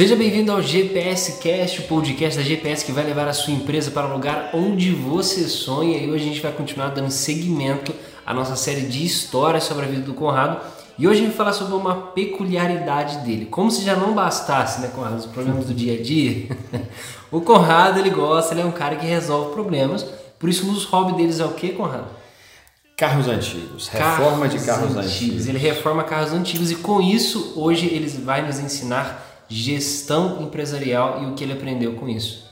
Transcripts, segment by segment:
Seja bem-vindo ao GPS Cast, o podcast da GPS que vai levar a sua empresa para o lugar onde você sonha. E hoje a gente vai continuar dando seguimento à nossa série de histórias sobre a vida do Conrado. E hoje a gente vai falar sobre uma peculiaridade dele. Como se já não bastasse, né, Conrado, os problemas do dia a dia. o Conrado, ele gosta, ele é um cara que resolve problemas. Por isso, um dos hobbies deles é o que, Conrado? Carros antigos, reforma carros de carros antigos. antigos. Ele reforma carros antigos e com isso, hoje, ele vai nos ensinar gestão empresarial e o que ele aprendeu com isso.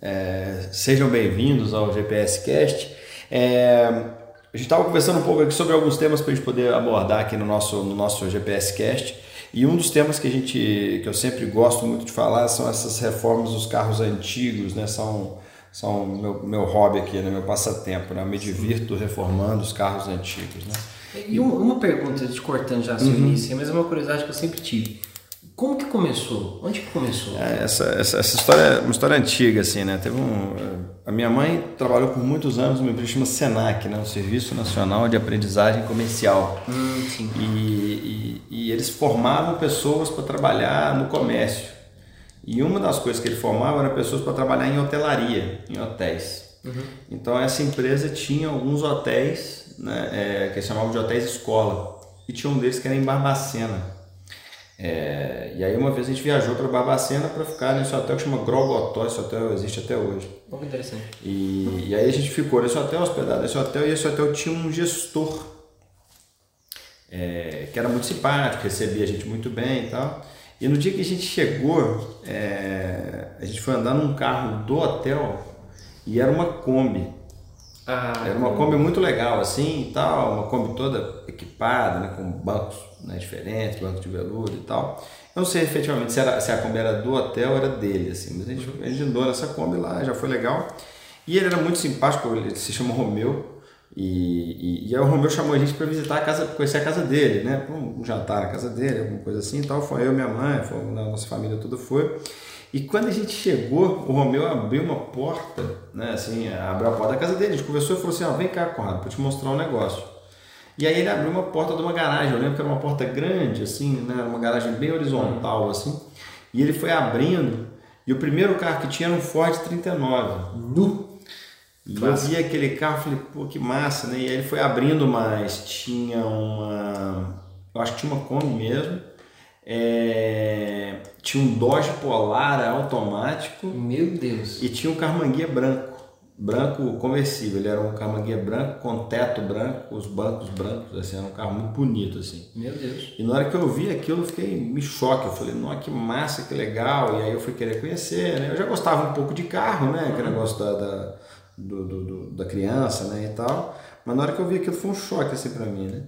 É, sejam bem-vindos ao GPS Cast. É, a gente estava conversando um pouco aqui sobre alguns temas para a gente poder abordar aqui no nosso, no nosso GPS Cast. E um dos temas que a gente, que eu sempre gosto muito de falar são essas reformas dos carros antigos, né? São, são meu, meu hobby aqui, né? meu passatempo, né? Eu me divirto reformando os carros antigos, né? E uma, uma pergunta, te cortando já seu uhum. início, mas é uma curiosidade que eu sempre tive. Como que começou? Onde que começou? É, essa, essa, essa, história é uma história antiga, assim, né? Teve um, a minha mãe trabalhou por muitos anos numa empresa chamada SENAC, né? o Serviço Nacional de Aprendizagem Comercial. Hum, e, e, e, eles formavam pessoas para trabalhar no comércio. E uma das coisas que ele formava era pessoas para trabalhar em hotelaria, em hotéis. Uhum. Então essa empresa tinha alguns hotéis, né, é, que chamavam de hotéis escola. E tinha um deles que era em Barbacena. É, e aí uma vez a gente viajou para Barbacena para ficar nesse hotel que chama Grogotó, esse hotel existe até hoje. Muito interessante. E, e aí a gente ficou nesse hotel, hospedado nesse hotel, e esse hotel tinha um gestor é, que era muito simpático, recebia a gente muito bem e tal. E no dia que a gente chegou, é, a gente foi andar num carro do hotel e era uma Kombi. Ah, era uma Kombi muito legal assim e tal, uma Kombi toda equipada, né, com bancos né, diferentes, bancos de veludo e tal. Eu não sei efetivamente se, era, se a Kombi era do hotel ou era dele, assim, mas a gente, a gente andou nessa Kombi lá, já foi legal. E ele era muito simpático, ele se chama Romeu, e, e, e aí o Romeu chamou a gente para visitar a casa, conhecer a casa dele, né, um jantar na casa dele, alguma coisa assim e tal. Foi eu, minha mãe, foi, a nossa família toda foi. E quando a gente chegou, o Romeu abriu uma porta, né, assim, abriu a porta da casa dele, a gente conversou e falou assim, ó, vem cá, Conrado, para te mostrar um negócio. E aí ele abriu uma porta de uma garagem, eu lembro que era uma porta grande, assim, né, uma garagem bem horizontal, assim, e ele foi abrindo, e o primeiro carro que tinha era um Ford 39. Nu! E eu vi aquele carro, falei, pô, que massa, né, e aí ele foi abrindo mais, tinha uma, eu acho que tinha uma Kombi mesmo, é, tinha um Dodge Polar automático. Meu Deus! E tinha um Carmanguia branco. Branco conversível. Ele era um Carmanguia branco com teto branco, os bancos brancos, assim, era um carro muito bonito, assim. Meu Deus! E na hora que eu vi aquilo, eu fiquei me choque. Eu falei, nossa, que massa, que legal. E aí eu fui querer conhecer, né? Eu já gostava um pouco de carro, né? Aquele uhum. negócio da, da, do, do, do, da criança, né? E tal. Mas na hora que eu vi aquilo, foi um choque, assim, pra mim, né?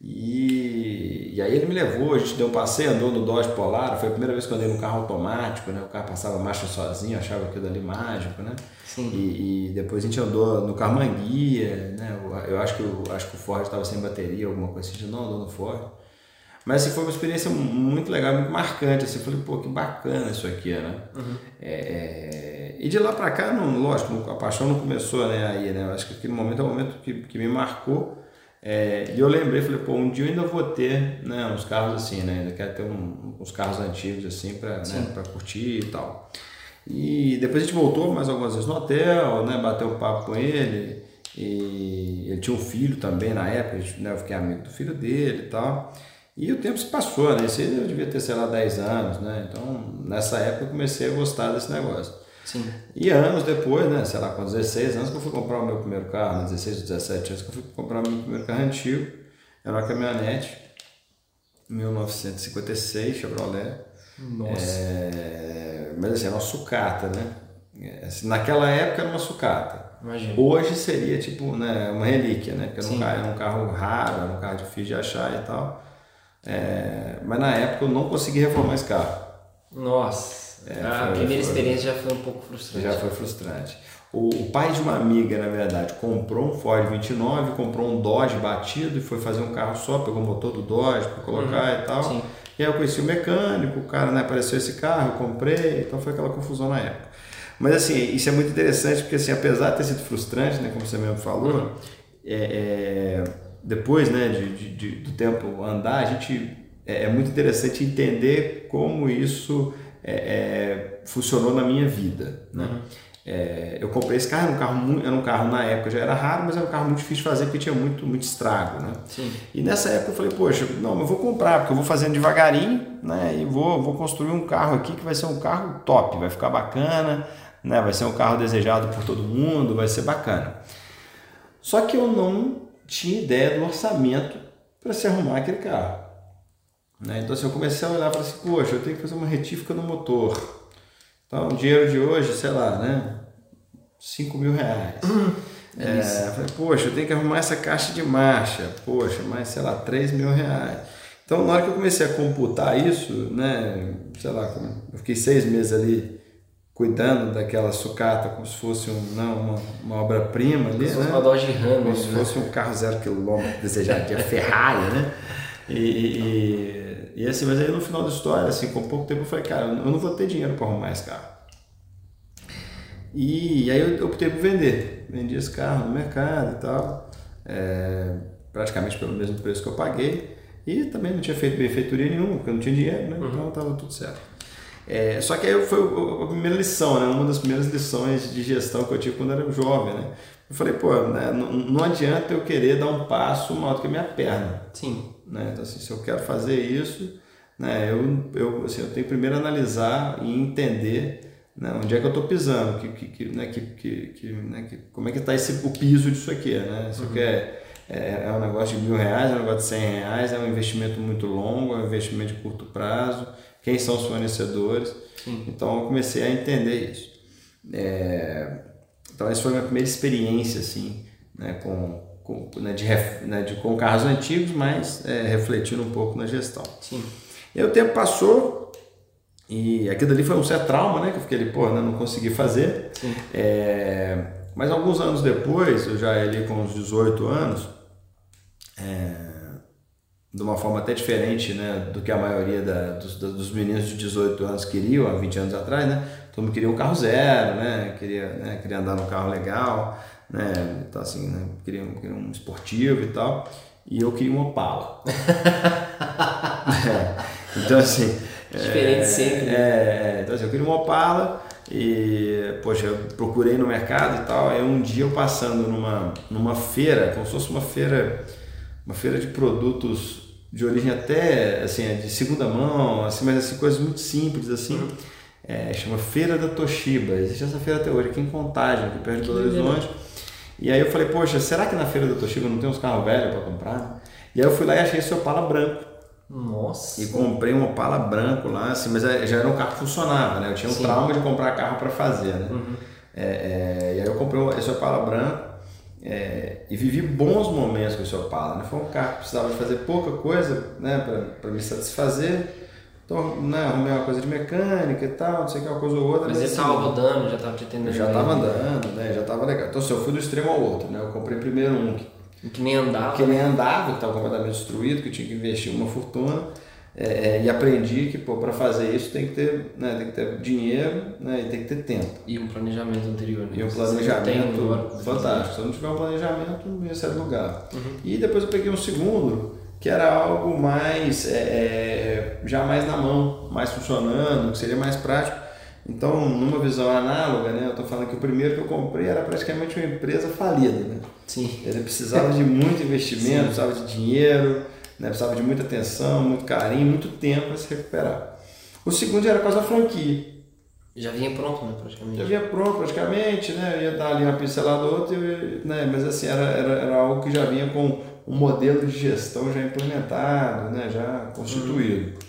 E, e, aí ele me levou, a gente deu um passeio, andou no Dodge Polar, foi a primeira vez que eu andei no carro automático, né? O carro passava marcha sozinho, achava aquilo ali mágico, né? Sim. E, e depois a gente andou no carro manguia, né? Eu acho que, eu, acho que o Ford estava sem bateria, alguma coisa assim, a gente não andou no Ford. Mas assim, foi uma experiência muito legal, muito marcante, assim, falei, pô, que bacana isso aqui, né? Uhum. É, é e de lá para cá, não, lógico, a paixão não começou né, aí, né? Eu acho que aquele momento é um momento que, que me marcou, é, e eu lembrei, falei, pô, um dia eu ainda vou ter né, uns carros assim, né? Ainda quero ter um, uns carros antigos assim para né, curtir e tal. E depois a gente voltou mais algumas vezes no hotel, né? Bateu um papo com ele. E ele tinha um filho também na época, né, eu fiquei amigo do filho dele e tal. E o tempo se passou, né? Isso eu devia ter, sei lá, 10 anos, né? Então, nessa época eu comecei a gostar desse negócio. Sim. E anos depois, né, sei lá, com 16 anos que eu fui comprar o meu primeiro carro, né, 16, 17 anos que eu fui comprar o meu primeiro carro antigo, era uma caminhonete, 1956, Chevrolet. Nossa. É, mas assim, era uma sucata, né? É, assim, naquela época era uma sucata. Imagina. Hoje seria tipo né, uma relíquia, né? Porque era um, carro, era um carro raro, era um carro difícil de achar e tal. É, mas na época eu não consegui reformar esse carro. Nossa. É, a foi, primeira foi, experiência já foi um pouco frustrante. Já foi frustrante. O, o, pai de uma amiga, na verdade, comprou um Ford 29, comprou um Dodge batido e foi fazer um carro só, pegou o motor do Dodge para colocar uhum, e tal. Sim. E aí eu conheci o mecânico, o cara né, apareceu esse carro, eu comprei, então foi aquela confusão na época. Mas assim, isso é muito interessante porque assim, apesar de ter sido frustrante, né, como você mesmo falou, uhum. é, é, depois né, de, de, de, do tempo andar, a gente é, é muito interessante entender como isso é, é, funcionou na minha vida. Né? Uhum. É, eu comprei esse carro, era um carro, era um carro na época já era raro, mas era um carro muito difícil de fazer porque tinha muito, muito estrago, né? Sim. E nessa época eu falei, poxa, não, eu vou comprar, porque eu vou fazendo devagarinho, né? E vou, vou construir um carro aqui que vai ser um carro top, vai ficar bacana, né? Vai ser um carro desejado por todo mundo, vai ser bacana. Só que eu não tinha ideia do orçamento para se arrumar aquele carro. Né? Então assim, eu comecei a olhar falei assim, poxa, eu tenho que fazer uma retífica no motor então, o dinheiro de hoje, sei lá, né? 5 mil reais. Hum, é, falei, poxa, eu tenho que arrumar essa caixa de marcha. Poxa, mais, sei lá, 3 mil reais. Então, na hora que eu comecei a computar isso, né? Sei lá, eu fiquei seis meses ali cuidando daquela sucata como se fosse um, não, uma, uma obra-prima ali, como né? uma Dodge Ram, como se né? fosse um carro zero quilômetro desejado de Ferrari, né? E, e, e, assim, mas aí no final da história, assim, com pouco tempo eu falei, cara, eu não vou ter dinheiro para arrumar esse carro. E aí eu optei por vender. Vendi esse carro no mercado e tal, é, praticamente pelo mesmo preço que eu paguei. E também não tinha feito benfeitoria nenhuma, porque eu não tinha dinheiro, né? Uhum. Então estava tudo certo. É, só que aí foi a primeira lição, né? Uma das primeiras lições de gestão que eu tive quando eu era jovem, né? Eu falei, pô, né? não, não adianta eu querer dar um passo maior do que a minha perna. Sim. Né? Então, assim, se eu quero fazer isso, né? eu, eu, assim, eu tenho primeiro analisar e entender né? onde é que eu estou pisando, que, que, que, né? que, que, que, né? que, como é que está o piso disso aqui. Né? Isso uhum. aqui é, é, é, um negócio de mil reais, é um negócio de cem reais, é um investimento muito longo, é um investimento de curto prazo, quem são os fornecedores. Sim. Então eu comecei a entender isso. É, então essa foi a minha primeira experiência assim, né? com, com, né, de, né, de, com carros antigos, mas é, refletindo um pouco na gestão. Sim. E aí o tempo passou e aquilo ali foi um certo trauma, né? Que eu fiquei ali, pô, né, não consegui fazer. É, mas alguns anos depois, eu já ali com uns 18 anos, é, de uma forma até diferente né, do que a maioria da, dos, dos meninos de 18 anos queriam há 20 anos atrás, né? Todo mundo queria um carro zero, né? Queria, né, queria andar num carro legal né? Então, assim, né? Queria, queria um esportivo e tal. E eu queria uma Opala. é. Então, assim... Diferente é, sempre. Né? É, então, assim, eu queria uma Opala e, poxa, eu procurei no mercado e tal. Aí um dia eu passando numa, numa feira, como se fosse uma feira, uma feira de produtos de origem até, assim, de segunda mão, assim, mas assim, coisas muito simples, assim. Uhum. É, chama Feira da Toshiba. Existe essa feira até hoje aqui em Contagem, aqui perto de Belo Horizonte. E aí eu falei, poxa, será que na feira da Toshiba não tem uns carros velhos para comprar? E aí eu fui lá e achei esse Opala branco. Nossa. E comprei um Opala branco lá, assim, mas é, já era um carro que funcionava, né? Eu tinha um Sim. trauma de comprar carro para fazer, né? Uhum. É, é, e aí eu comprei esse Opala branco é, e vivi bons momentos com esse Opala, né? Foi um carro que precisava de fazer pouca coisa, né? Para me satisfazer então, né, arrumei uma coisa de mecânica e tal, não sei o que, uma coisa ou outra. Mas ele estava assim, rodando, já estava te atendendo. Já estava andando, né? Já estava legal. Então, assim, eu fui do extremo ao outro, né? Eu comprei primeiro um que, que nem andava. Que nem andava, que estava completamente destruído, que eu tinha que investir uma fortuna. É, é, e aprendi que, para fazer isso tem que ter, né, tem que ter dinheiro né, e tem que ter tempo. E um planejamento anterior. Né? E um planejamento fantástico. Se eu não tiver um planejamento, não ia sair do lugar. Uhum. E depois eu peguei um segundo que era algo mais é, é, já mais na mão, mais funcionando, que seria mais prático. Então, numa visão análoga, né, eu estou falando que o primeiro que eu comprei era praticamente uma empresa falida. Né? Sim. Ele precisava de muito investimento, Sim. precisava de dinheiro, né, precisava de muita atenção, muito carinho, muito tempo para se recuperar. O segundo era quase a franquia. Já vinha pronto, né, praticamente? Já vinha pronto, praticamente, né? ia dar ali uma pincelada ou outra, né? mas assim, era, era, era algo que já vinha com um modelo de gestão já implementado, né, já constituído. Uhum.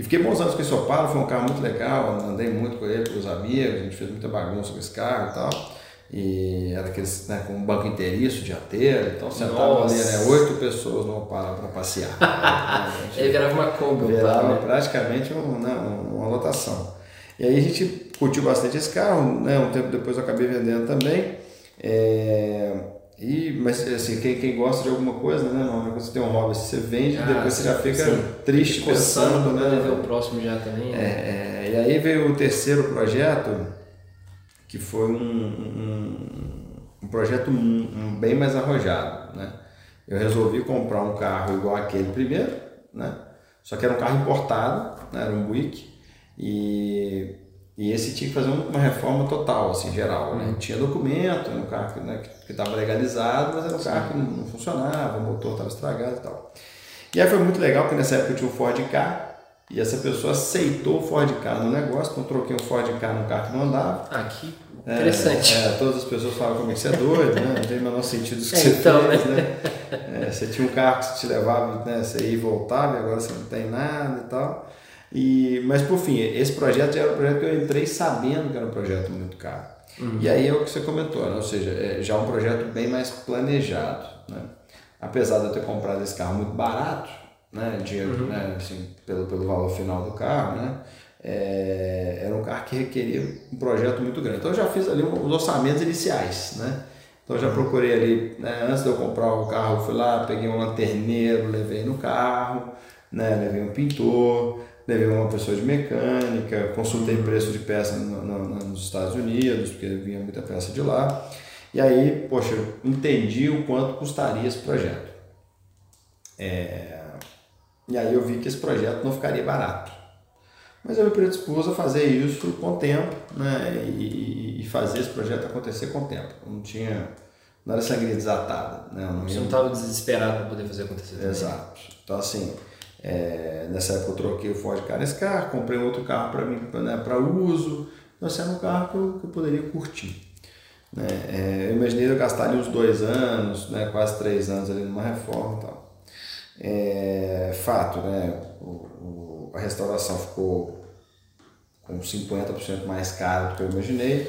E fiquei bons anos com esse Opala, foi um carro muito legal, andei muito com ele, com os amigos, a gente fez muita bagunça com esse carro e tal. E era aqueles né, com um banco inteiriço, dianteiro, então sentava ali, né, oito pessoas no Opala para passear. Ele virava uma Kombi. Virava né? praticamente um, né, uma lotação. E aí a gente curtiu bastante esse carro, né, um tempo depois eu acabei vendendo também. É, e, mas assim, quem, quem gosta de alguma coisa, né? Não, quando você tem um hobby, você vende, ah, depois você já fica sim. triste pensando, né? ver o próximo já também. Né? É, é, e aí veio o terceiro projeto, que foi um, um, um projeto um, bem mais arrojado, né? Eu resolvi comprar um carro igual aquele primeiro, né? Só que era um carro importado, né? era um Buick, E, e esse tinha que fazer uma reforma total, assim, geral. Né? Tinha documento, era um carro que né, estava legalizado, mas era um carro que não, não funcionava, o motor estava estragado e tal. E aí foi muito legal, porque nessa época eu tinha um Ford K, e essa pessoa aceitou o Ford K no negócio, então troquei um Ford K num carro que não andava. Ah, que interessante. É, é, todas as pessoas falam como é que você é doido, né? Não tem o menor sentido isso que é, você então, fez, né? né? É, você tinha um carro que te levava, né? Você ia e voltava, e agora você não tem nada e tal. E, mas por fim, esse projeto já era um projeto que eu entrei sabendo que era um projeto muito caro. Uhum. E aí é o que você comentou, né? ou seja, é já um projeto bem mais planejado. Né? Apesar de eu ter comprado esse carro muito barato, né, dinheiro, uhum. né, assim, pelo, pelo valor final do carro, né, é, era um carro que requeria um projeto muito grande. Então eu já fiz ali os orçamentos iniciais, né, então eu já uhum. procurei ali, né, antes de eu comprar o carro, fui lá, peguei um lanterneiro, levei no carro, né, levei um pintor, levei uma pessoa de mecânica, consultei preço de peça no, no, nos Estados Unidos, porque vinha muita peça de lá. E aí, poxa, eu entendi o quanto custaria esse projeto. É, e aí eu vi que esse projeto não ficaria barato. Mas eu me predispus a fazer isso com o tempo, né? E, e, fazer esse projeto acontecer com o tempo. não tinha. Não era sangria desatada. Né? Não Você não estava desesperado para poder fazer acontecer. Também. Exato. Então, assim, é, nessa época eu troquei o Ford carro, comprei outro carro para mim, né, para uso. Então, esse era um carro que eu, que eu poderia curtir. Né? É, eu imaginei eu gastar ali uns dois anos, né, quase três anos ali numa reforma e tal. É, fato, né? O, o, a restauração ficou com 50% mais caro do que eu imaginei.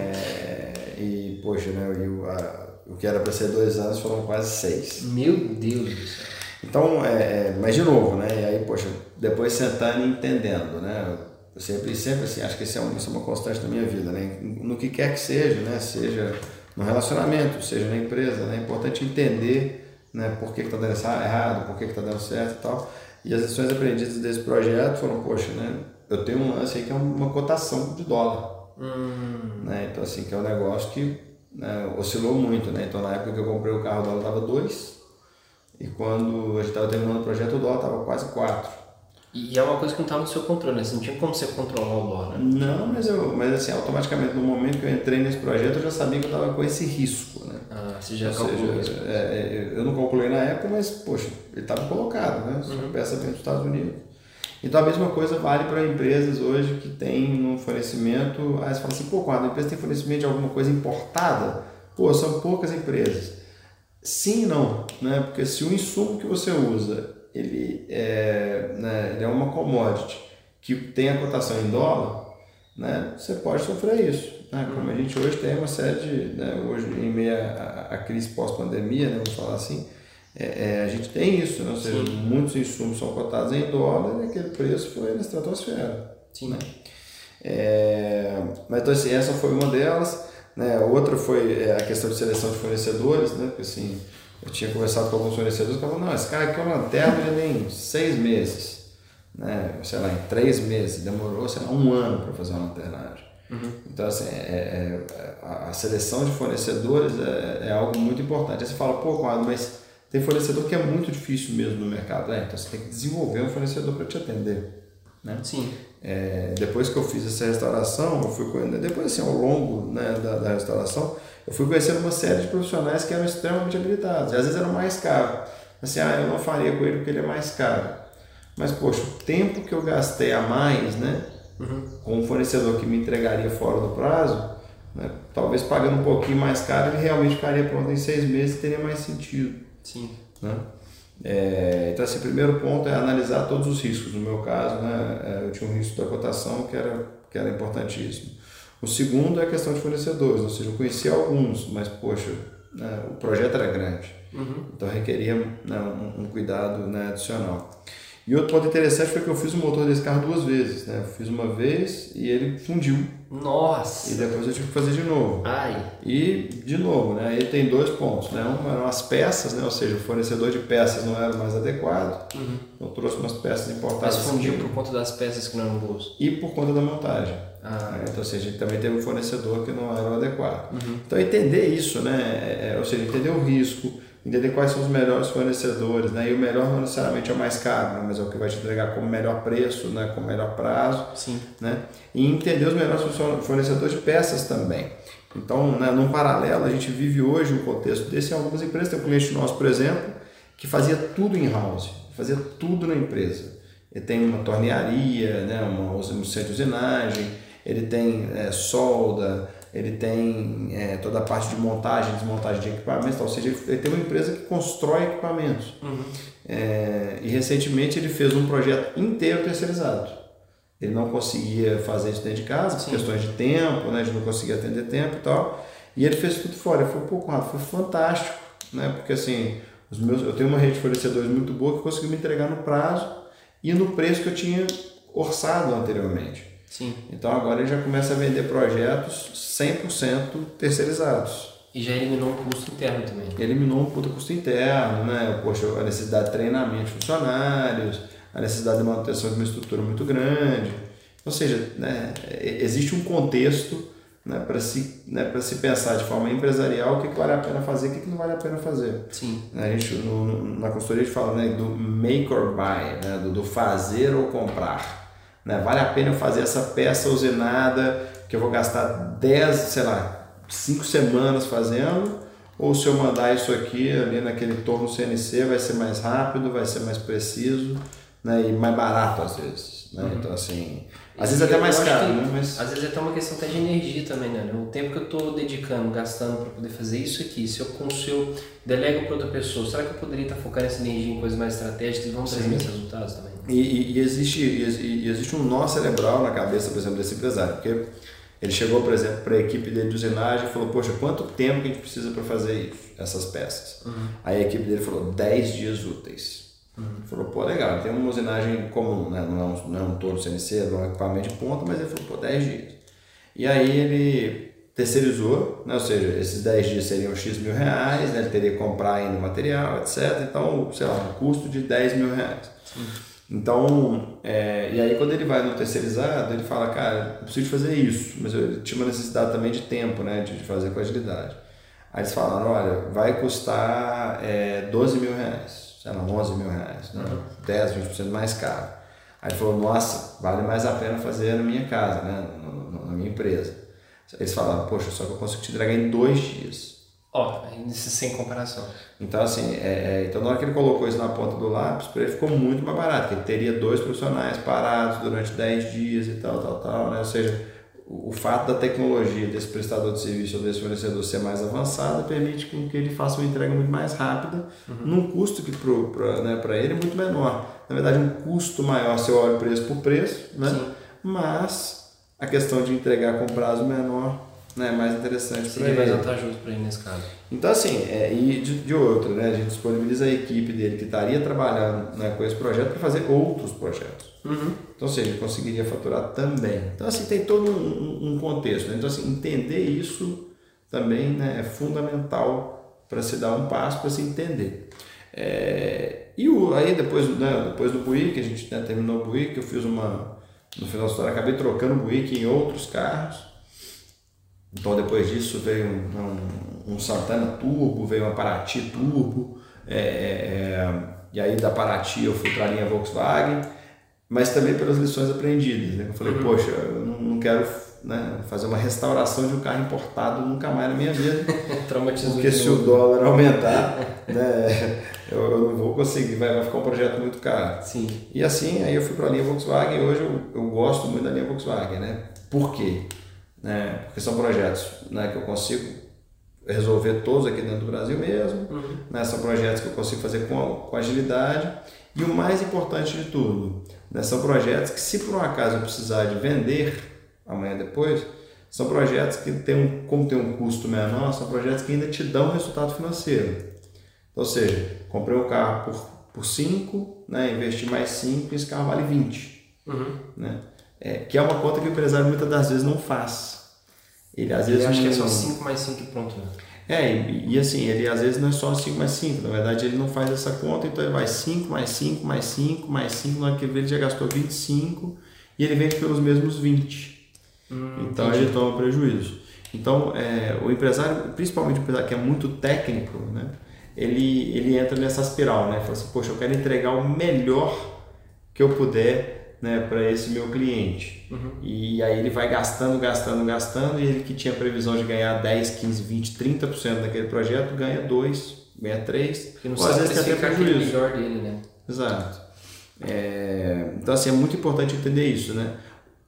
é, e, poxa, né? o, a, o que era para ser dois anos foram quase seis. Meu Deus do céu. Então, é, é, mas de novo, né? E aí, poxa, depois sentando e entendendo, né? Eu sempre, sempre assim, acho que isso é, um, isso é uma constante da minha vida, né? No que quer que seja, né? Seja no relacionamento, seja na empresa, né? É importante entender né? Por que está dando errado, por que está dando certo e tal. E as lições aprendidas desse projeto foram, poxa, né? Eu tenho um lance aí que é uma cotação de dólar. Hum. Né? Então, assim, que é um negócio que né, oscilou muito, né? Então, na época que eu comprei o carro, o dólar estava 2. E quando a gente estava terminando o projeto, o dólar estava quase 4. E é uma coisa que não estava no seu controle, né? Você não tinha como você controlar o dólar. Né? Não, mas, eu, mas assim, automaticamente no momento que eu entrei nesse projeto, eu já sabia que eu estava com esse risco, né? Ah, você já Ou calculou seja, é, é, Eu não calculei na época, mas, poxa, ele estava colocado, né? Uhum. Peça vem dos Estados Unidos. Então a mesma coisa vale para empresas hoje que tem um fornecimento. Aí você fala assim, pô, quando a empresa tem fornecimento de alguma coisa importada, pô, são poucas empresas. Sim e não, né? Porque se o insumo que você usa ele é, né, ele é uma commodity que tem a cotação em dólar, né, você pode sofrer isso. Né? Como a uhum. gente hoje tem uma série de, né, hoje em meio à, crise pós-pandemia, né, vamos falar assim, é, é, a gente tem isso, né? ou seja, Sim. muitos insumos são cotados em dólar e aquele preço foi na estratosfera. Sim. Né? É, mas então assim, essa foi uma delas. Né? Outra foi é, a questão de seleção de fornecedores, né? porque assim, eu tinha conversado com alguns fornecedores que falaram, não, esse cara aqui é uma lanterna já tem seis meses, né? sei lá, em três meses, demorou, sei lá, um ano para fazer uma lanternagem. Uhum. Então, assim, é, é, a seleção de fornecedores é, é, algo muito importante. Aí você fala, pô, mas tem fornecedor que é muito difícil mesmo no mercado. É, então você tem que desenvolver um fornecedor para te atender. Né? Sim. É, depois que eu fiz essa restauração, eu fui depois assim, ao longo né, da, da restauração, eu fui conhecendo uma série de profissionais que eram extremamente habilitados. E às vezes eram mais caros. Assim, ah, eu não faria com ele porque ele é mais caro. Mas, poxa, o tempo que eu gastei a mais, né? Uhum. Com um fornecedor que me entregaria fora do prazo, né, talvez pagando um pouquinho mais caro, ele realmente ficaria pronto em seis meses e teria mais sentido. Sim. Né? É, então, o primeiro ponto é analisar todos os riscos. No meu caso, né, é, eu tinha um risco da cotação que era, que era importantíssimo. O segundo é a questão de fornecedores, ou seja, eu conhecia alguns, mas, poxa, né, o projeto era grande, uhum. então requeria né, um, um, cuidado né, adicional. E outro ponto interessante foi que eu fiz o motor desse carro duas vezes, né? Eu fiz uma vez e ele fundiu. Nossa! E depois eu tive que fazer de novo. Ai! E, de novo, né? Aí tem dois pontos, né? Um eram as peças, né? Ou seja, o fornecedor de peças não era mais adequado. Uhum. Eu trouxe umas peças importadas. Mas fundiu por conta das peças que não eram boas? E por conta da montagem. Ah. Então, ou seja, a gente também teve um fornecedor que não era o adequado. Uhum. Então, entender isso, né? É, é, ou seja, entender o risco, entender quais são os melhores fornecedores, né? E o melhor não necessariamente é o mais caro, né? mas é o que vai te entregar com o melhor preço, né? Com o melhor prazo, Sim. né? E entender os melhores fornecedores de peças também. Então, né, num paralelo, a gente vive hoje um contexto desse em algumas empresas. Tem um cliente nosso, por exemplo, que fazia tudo in-house, fazia tudo na empresa. Ele tem uma tornearia, né, uma, um centro de usinagem, ele tem é, solda, ele tem é, toda a parte de montagem, desmontagem de equipamentos, ou seja, ele tem uma empresa que constrói equipamentos. Uhum. É, e recentemente ele fez um projeto inteiro terceirizado. Ele não conseguia fazer isso dentro de casa, por questões de tempo, né, de não conseguir atender tempo e tal. E ele fez tudo fora. Ele falou, pô, Conrado, foi fantástico, né? Porque assim, os meus, eu tenho uma rede de fornecedores muito boa que conseguiu me entregar no prazo e no preço que eu tinha orçado anteriormente. Sim. Então agora ele já começa a vender projetos 100% terceirizados. E já eliminou um custo interno também. Eliminou um puta custo interno, né? Poxa, a necessidade de treinamento de funcionários, a necessidade de manutenção de uma estrutura muito grande. Ou seja, né, existe um contexto né, para se, né, se pensar de forma empresarial o que, que vale a pena fazer e o que, que não vale a pena fazer. Sim. A gente, no, na consultoria a gente fala né, do make or buy, né, do, do fazer ou comprar. Né? Vale a pena eu fazer essa peça usinada que eu vou gastar 10, sei lá, 5 semanas fazendo, ou se eu mandar isso aqui ali naquele torno CNC vai ser mais rápido, vai ser mais preciso né? e mais barato às vezes. Né? Uhum. Então assim, às vezes até mais caro, né? Mas... Às vezes é até uma questão até de energia também, né? O tempo que eu estou dedicando, gastando para poder fazer isso aqui, se eu, eu delego para outra pessoa, será que eu poderia estar focando essa energia em coisas mais estratégicas e vão trazer mais resultados também? E, e, e existe, e, existe um nó cerebral na cabeça, por exemplo, desse empresário, porque ele chegou, por exemplo, para a equipe dele de usinagem e falou, poxa, quanto tempo que a gente precisa para fazer isso, essas peças? Uhum. Aí a equipe dele falou, 10 dias úteis. Uhum. Falou, pô, legal, tem uma usinagem comum, né? não, é um, não é um torno CNC, não é um equipamento de ponta, mas ele falou, pô, 10 dias. E aí ele terceirizou, né? ou seja, esses 10 dias seriam X mil reais, né? ele teria que comprar ainda material, etc. Então, sei lá, um custo de 10 mil reais. Então, é, e aí quando ele vai no terceirizado, ele fala, cara, eu preciso fazer isso, mas eu tinha uma necessidade também de tempo, né, de fazer com agilidade. Aí eles falaram, olha, vai custar é, 12 mil reais, sei lá, 11 mil reais, né? 10, 20% mais caro. Aí ele falou, nossa, vale mais a pena fazer na minha casa, né, na minha empresa. Eles falaram, poxa, só que eu consigo te entregar em dois dias. Ó, oh, sem comparação. Então, assim, é, é, então na hora que ele colocou isso na ponta do lápis, para ele ficou muito mais barato, porque ele teria dois profissionais parados durante 10 dias e tal, tal, tal, né? Ou seja, o, fato da tecnologia desse prestador de serviço ou desse fornecedor ser mais avançada permite com que ele faça uma entrega muito mais rápida, uhum. num custo que para né, ele é muito menor. Na verdade, um custo maior se eu olho preço por preço, né? Sim. Mas a questão de entregar com prazo menor né, mais interessante para ele. mais vantajoso para ele nesse caso. Então, assim, é, e de, de outro, né, a gente disponibiliza a equipe dele que estaria trabalhando né, com esse projeto para fazer outros projetos. Uhum. Então, ou seja, conseguiria faturar também. Então, assim, tem todo um, um contexto. Né? Então, assim, entender isso também né, é fundamental para se dar um passo, para se entender. É, e o, aí, depois, né, depois do Buick, a gente né, terminou o Buick, eu fiz uma. No final da história, acabei trocando o Buick em outros carros. Então depois disso veio um, um, um Santana Turbo, veio uma Paraty Turbo, é, é, é, e aí da Paraty eu fui para a linha Volkswagen, mas também pelas lições aprendidas. Né? Eu falei, uhum. poxa, eu não, não quero né, fazer uma restauração de um carro importado nunca mais na minha vida. porque se o dólar aumentar, né, eu, eu, não vou conseguir, vai, vai, ficar um projeto muito caro. Sim. E assim, aí eu fui para a linha Volkswagen e hoje eu, eu gosto muito da linha Volkswagen. Né? Por quê? né? porque são projetos né, que eu consigo resolver todos aqui dentro do Brasil mesmo, uhum. né? são projetos que eu consigo fazer com, com agilidade e o mais importante de tudo, né? são projetos que se por um acaso eu precisar de vender amanhã depois, são projetos que tem um, como tem um custo menor, são projetos que ainda te dão resultado financeiro. Ou seja, comprei um carro por 5, né, investi mais 5 e esse carro vale 20. Uhum. Né? É, que é uma conta que o empresário muitas das vezes não faz. Ele às vezes. acha que é só 5 mais 5 e pronto, né? É, e, e, assim, ele às vezes não é só 5 mais 5, na verdade ele não faz essa conta, então ele vai 5 mais 5 mais 5 mais 5, na hora que vê ele já gastou 25 e ele vende pelos mesmos 20. Hum, então entendi. ele toma prejuízo. Então, é, o empresário, principalmente o empresário que é muito técnico, né, ele, ele entra nessa espiral, né? Fala assim, poxa, eu quero entregar o melhor que eu puder né, para esse meu cliente. Uhum. E aí ele vai gastando, gastando, gastando, e ele que tinha previsão de ganhar 10, 15, 20, 30% daquele projeto, ganha 2, ganha 3, Porque não ou às vezes tem até prejuízo. melhor dele, né? Exato. É, então, assim, é muito importante entender isso, né?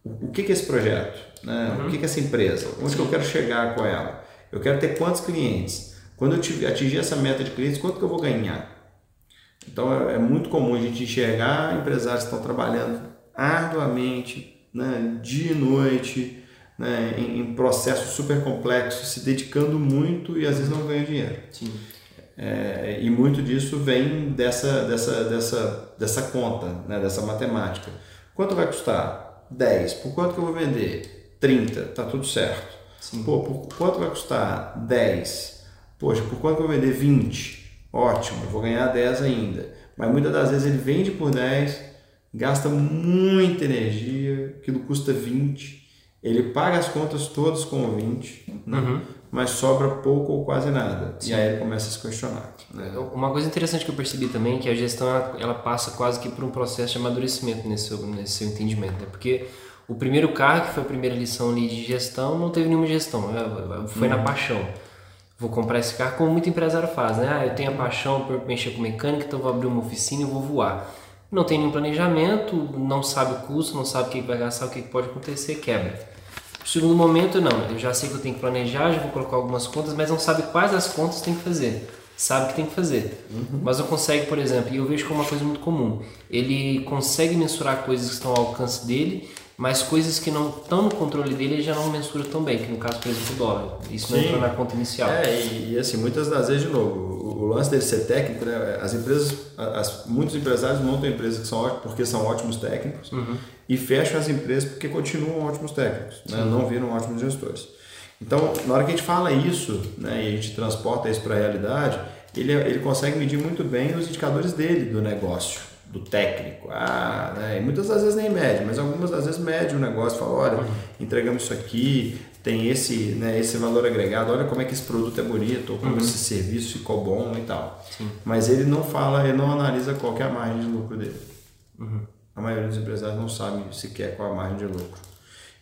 O, o que, que é esse projeto? Né? Uhum. O que, que é essa empresa? Onde que eu quero chegar com ela? Eu quero ter quantos clientes? Quando eu atingir essa meta de clientes, quanto que eu vou ganhar? Então é, é muito comum a gente enxergar empresários que estão trabalhando arduamente, né, dia e noite, né, em, em, processos super complexos, se dedicando muito e às vezes não ganham dinheiro. Sim. É, e muito disso vem dessa, dessa, dessa, dessa conta, né, dessa matemática. Quanto vai custar? 10. Por quanto que eu vou vender? 30. Tá tudo certo. Sim. Pô, por quanto vai custar? 10. Poxa, por quanto que eu vou vender 20? Ótimo, eu vou ganhar 10 ainda. Mas muitas das vezes ele vende por 10, gasta muita energia, aquilo custa 20, ele paga as contas todas com 20, né? uhum. mas sobra pouco ou quase nada. Sim. E aí ele começa a se questionar. Né? Uma coisa interessante que eu percebi também é que a gestão ela, ela passa quase que por um processo de amadurecimento nesse seu, nesse seu entendimento. Né? Porque o primeiro carro, que foi a primeira lição ali de gestão, não teve nenhuma gestão, né? foi uhum. na paixão vou comprar esse carro, como muito empresário faz, né? Ah, eu tenho a paixão por mexer com mecânica, então vou abrir uma oficina e vou voar. Não tem nenhum planejamento, não sabe o custo, não sabe o que vai gastar, o que pode acontecer, quebra. Segundo momento, não, eu já sei que eu tenho que planejar, já vou colocar algumas contas, mas não sabe quais as contas tem que fazer. Sabe que tem que fazer. Uhum. Mas não consegue, por exemplo, e eu vejo como uma coisa muito comum, ele consegue mensurar coisas que estão ao alcance dele mas coisas que não estão no controle dele ele já não mensura tão bem, que no caso, por exemplo, o dólar. Isso não entra na conta inicial. É, e, e, assim, muitas das vezes, de novo, o, o, lance dele ser técnico, né, as empresas, as, muitos empresários montam empresas que são ótimos porque são ótimos técnicos uhum. e fecham as empresas porque continuam ótimos técnicos, né, não viram ótimos gestores. Então, na hora que a gente fala isso né, e a gente transporta isso para a realidade, ele, ele consegue medir muito bem os indicadores dele do negócio do técnico. Ah, né? E muitas das vezes nem mede, mas algumas das vezes mede o negócio, fala, olha, entregamos isso aqui, tem esse, né, esse valor agregado, olha como é que esse produto é bonito, ou como uhum. esse serviço ficou bom e tal. Sim. Mas ele não fala, ele não analisa qual é a margem de lucro dele. Uhum. A maioria dos empresários não sabe sequer qual é a margem de lucro.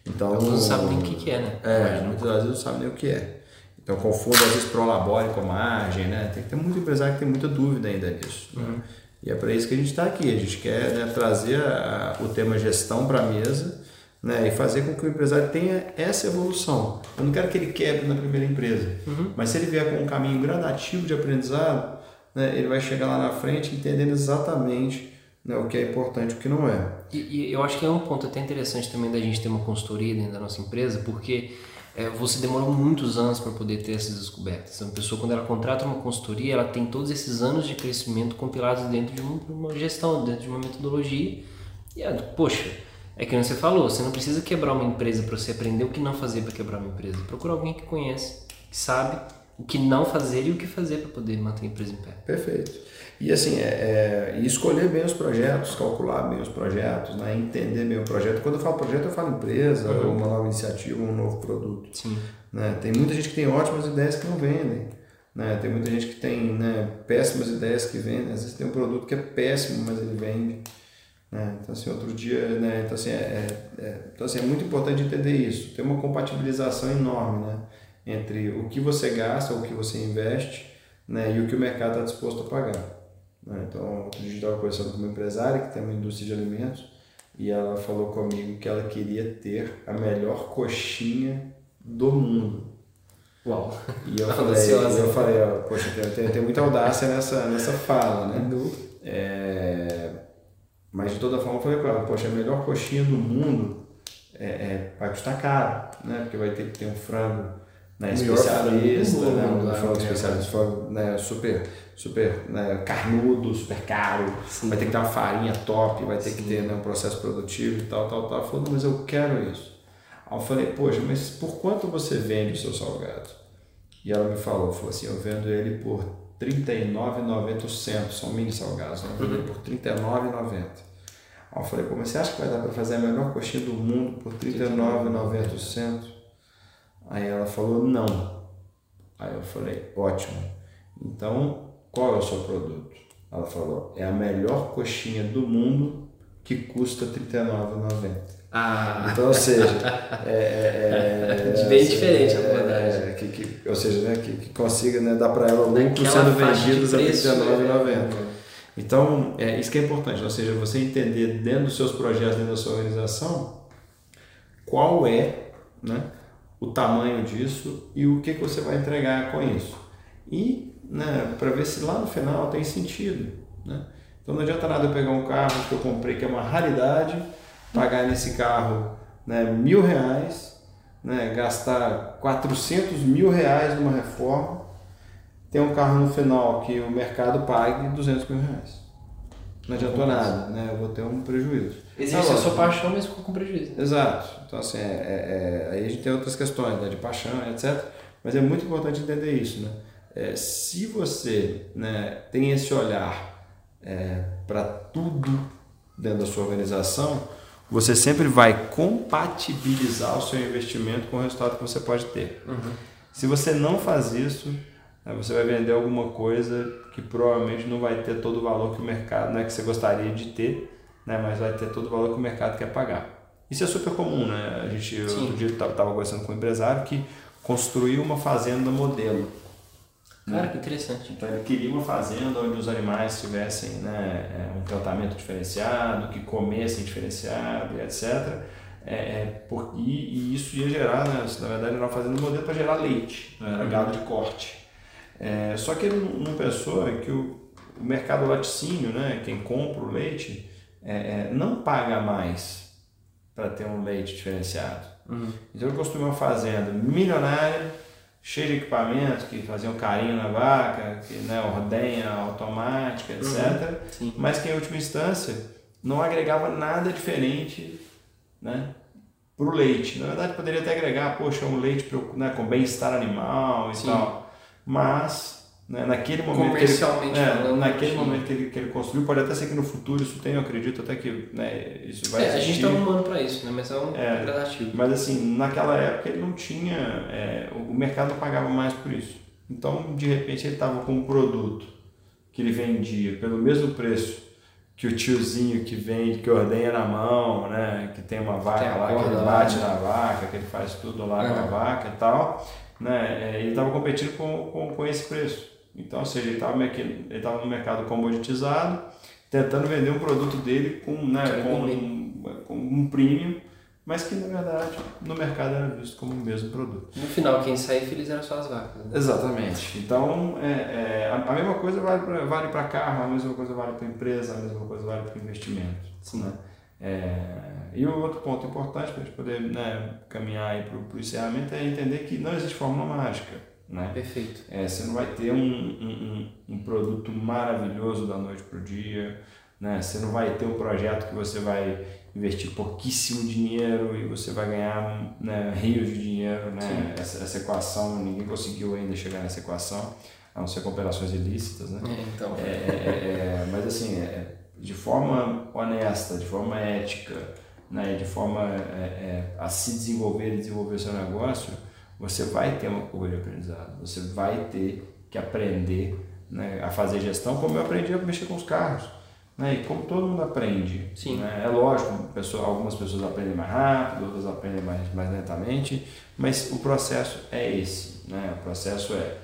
Então, Alguns não sabem nem o que, é, né? É, muitas das vezes não sabem nem o que é. Então confunde às vezes prolabore com margem, né? Tem que ter muito empresário que tem muita dúvida ainda nisso. Né? Uhum. Né? E é para isso que a gente está aqui. A gente quer né, trazer a, o tema gestão para a mesa né, e fazer com que o empresário tenha essa evolução. Eu não quero que ele quebre na primeira empresa, uhum. mas se ele vier com um caminho gradativo de aprendizado, né, ele vai chegar lá na frente entendendo exatamente né, o que é importante e o que não é. E, e eu acho que é um ponto até interessante também da gente ter uma consultoria dentro da nossa empresa, porque é, você demorou muitos anos para poder ter essas descobertas. Uma pessoa, quando ela contrata uma consultoria, ela tem todos esses anos de crescimento compilados dentro de uma gestão, dentro de uma metodologia. E, ah, poxa, é que você falou, você não precisa quebrar uma empresa para você aprender o que não fazer para quebrar uma empresa. Procura alguém que conhece, que sabe o que não fazer e o que fazer para poder manter a empresa em pé. Perfeito. E assim, é, é, escolher bem os projetos, calcular bem os projetos, né? entender bem o projeto. Quando eu falo projeto, eu falo empresa, uhum. ou uma nova iniciativa, um novo produto. Sim. Né? Tem muita gente que tem ótimas ideias que não vendem. Né? Tem muita gente que tem né, péssimas ideias que vendem. Às vezes tem um produto que é péssimo, mas ele vende. Né? Então, assim, outro dia, né? então, assim, é, é, é, então, assim, é muito importante entender isso. Tem uma compatibilização enorme né? entre o que você gasta, o que você investe né? e o que o mercado está disposto a pagar. Né? Então, a gente estava conversando com uma empresária que tem uma indústria de alimentos e ela falou comigo que ela queria ter a melhor coxinha do mundo. Uau! E eu falei, eu falei ó, poxa, tem, tem, muita audácia nessa, nessa fala, né? É, mas de toda forma eu falei para ela, poxa, a melhor coxinha do mundo é, é, vai custar caro, né? Porque vai ter que ter um frango né, especialista, né, um frango especialista, frango né, super, super né, carnudo, super caro, Sim. vai ter que ter uma farinha top, vai ter Sim. que ter né, um processo produtivo e tal, tal, tal. Ela falou, mas eu quero isso. Aí eu falei, poxa, mas por quanto você vende o seu salgado? E ela me falou, falou assim, eu vendo ele por R$ 39,90, são mini salgados, né? eu vendo ele por R$ 39,90. Aí eu falei, pô, mas você acha que vai dar para fazer a melhor coxinha do mundo por R$ 39,90? Aí ela falou não. Aí eu falei, ótimo. Então, qual é o seu produto? Ela falou, é a melhor coxinha do mundo que custa R$ 39,90. Ah. Então, ou seja, é, é, bem diferente a abordagem. É, que, que, ou seja, né, que, que consiga né, dar para ela lucro sendo vendidos a R$ 39,90. Então, é, isso que é importante, ou seja, você entender dentro dos seus projetos, dentro da sua organização, qual é né, o tamanho disso e o que, que você vai entregar com isso. E né, para ver se lá no final tem sentido. Né? Então não adianta nada eu pegar um carro que eu comprei que é uma raridade, pagar nesse carro né, mil reais, né, gastar 400 mil reais numa reforma, ter um carro no final que o mercado pague 200 mil reais. Não adiantou nada, né? eu vou ter um prejuízo. Existe a sua paixão, mas com prejuízo. Exato. Então, assim, é, é, é, aí a gente tem outras questões né, de paixão, etc. Mas é muito importante entender isso, né? É, se você né, tem esse olhar é, para tudo dentro da sua organização, você sempre vai compatibilizar o seu investimento com o resultado que você pode ter. Uhum. Se você não faz isso, né, você vai vender alguma coisa que provavelmente não vai ter todo o valor que o mercado, né, que você gostaria de ter, né, mas vai ter todo o valor que o mercado quer pagar. Isso é super comum, né? A gente Sim. outro dia estava conversando com um empresário que construiu uma fazenda modelo. Cara, né? que interessante. Então ele queria uma fazenda onde os animais tivessem né, é, um tratamento diferenciado, que comessem diferenciado, etc. É, é, por, e, e, isso ia gerar, né, na verdade, era uma fazenda modelo para gerar leite, né, era uhum. gado de corte. É, só que ele não, não pensou que o, o mercado laticínio, né, quem compra o leite, é, é, não paga mais para ter um leite diferenciado. Uhum. Então ele construiu uma fazenda milionária, cheia de equipamentos que faziam carinho na vaca, que né, ordenha automática, etc. Uhum. Mas que em última instância não agregava nada diferente né, para o leite. Na verdade poderia até agregar, poxa, um leite né, com bem-estar animal e Sim. tal. Mas né? Naquele momento Comercialmente que ele, é, naquele momento que ele, que ele construiu, pode até ser que no futuro isso tenha, eu acredito até que né, isso vai é, A gente está arrumando para isso, né? mas é um é, gradativo. Mas assim, naquela época ele não tinha, é, o mercado não pagava mais por isso. Então, de repente, ele estava com um produto que ele vendia pelo mesmo preço que o tiozinho que vende, que ordenha na mão, né? que tem uma vaca tem lá, que ele bate na vaca, que ele faz tudo lá com a vaca e tal, né? É, ele estava competindo com, com, com esse preço. Então, ou seja, ele estava no mercado comoditizado, tentando vender um produto dele com, né, com, um, com um premium, mas que na verdade no mercado era visto como o mesmo produto. No final, quem sair feliz eram só as vacas. Né? Exatamente. Então, é, é, a, a, mesma coisa vale para vale carro, a mesma coisa vale para empresa, a mesma coisa vale para investimento. Sim. Né? É, e o outro ponto importante para a gente poder né, caminhar para o encerramento é entender que não existe fórmula mágica. Né? Perfeito. É, você não vai ter um, um, um produto maravilhoso da noite para o dia, né? você não vai ter um projeto que você vai investir pouquíssimo dinheiro e você vai ganhar né, rios de dinheiro. Né? Essa, essa, equação, ninguém conseguiu ainda chegar nessa equação, a não ser com operações ilícitas. Né? É, então. É, é, é mas assim, é, de forma honesta, de forma ética, né? de forma é, a se desenvolver e desenvolver seu negócio, você vai ter uma curva de aprendizado, você vai ter que aprender né, a fazer gestão, como eu aprendi a mexer com os carros. Né? E como todo mundo aprende. Sim. Né? É lógico, pessoa, algumas pessoas aprendem mais rápido, outras aprendem mais, mais lentamente, mas o processo é esse. Né? O processo é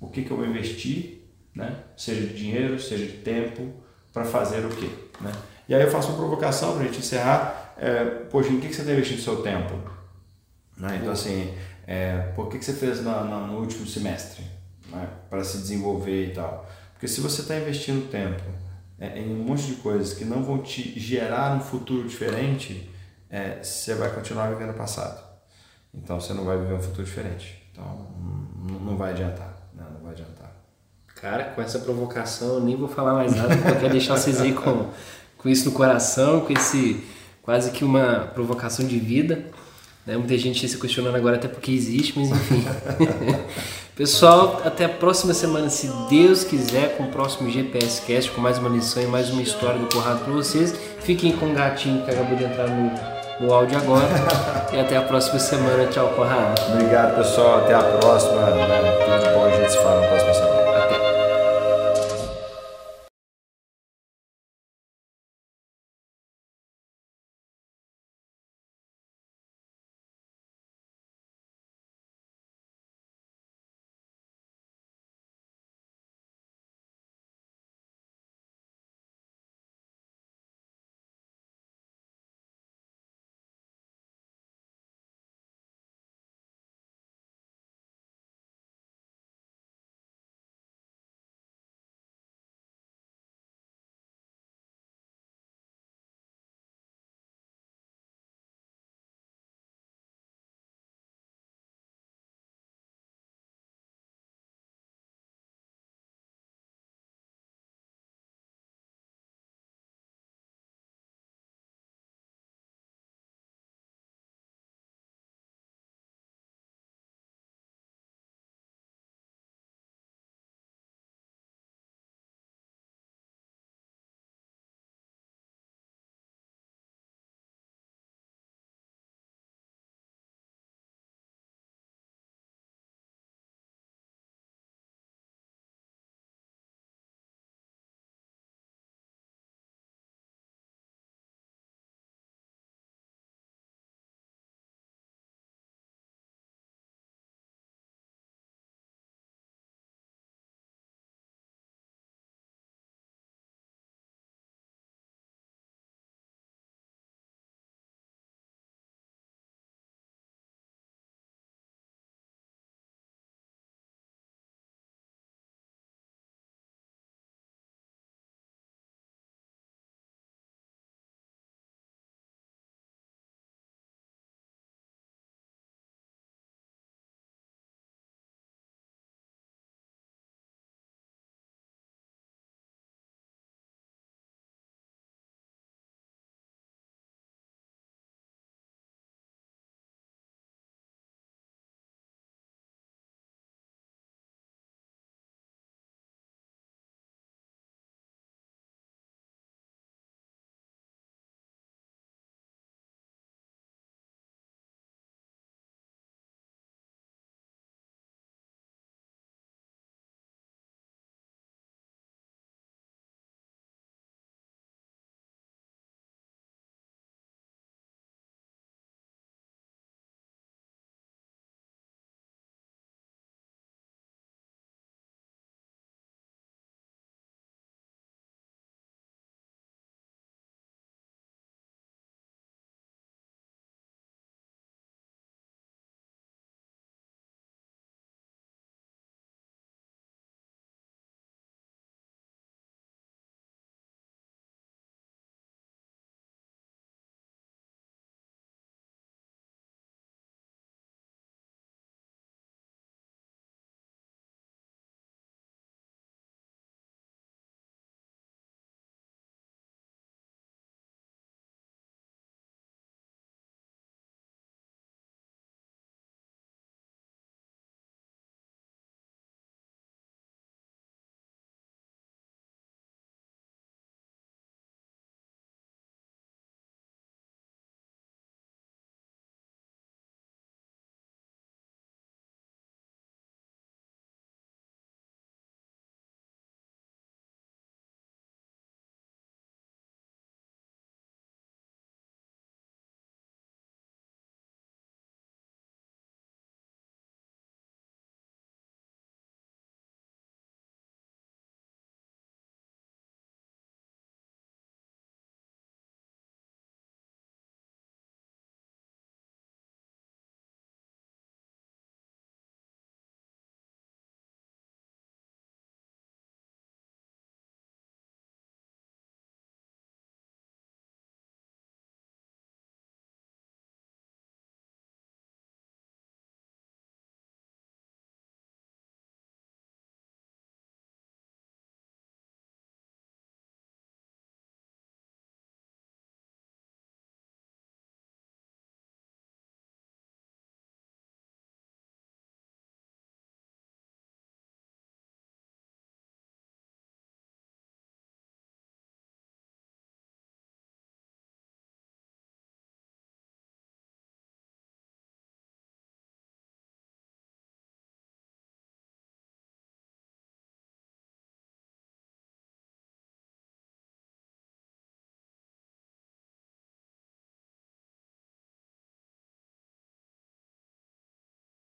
o que, que eu vou investir, né? seja de dinheiro, seja de tempo, para fazer o quê. Né? E aí eu faço uma provocação para a gente encerrar. É, poxa, em que, que você está investindo seu tempo? Né? Então, assim, é, por que, que você fez na, na, no último semestre né, para se desenvolver e tal? Porque se você está investindo tempo é, em um monte de coisas que não vão te gerar um futuro diferente, é, você vai continuar vivendo o passado. Então você não vai viver um futuro diferente. Então não vai adiantar. Né? Não vai adiantar. Cara, com essa provocação eu nem vou falar mais nada, porque eu deixar vocês aí com, com isso no coração, com esse quase que uma provocação de vida. Né? Muita gente se questionando agora até porque existe, mas enfim. Pessoal, até a próxima semana, se Deus quiser, com o próximo GPS Cast, com mais uma lição e mais uma história do Corrado para vocês. Fiquem com o gatinho que acabou de entrar no, no áudio agora. e até a próxima semana. Tchau, Corrado. Obrigado, pessoal. Até a próxima. Né? Tudo bom, a gente se fala na próxima semana.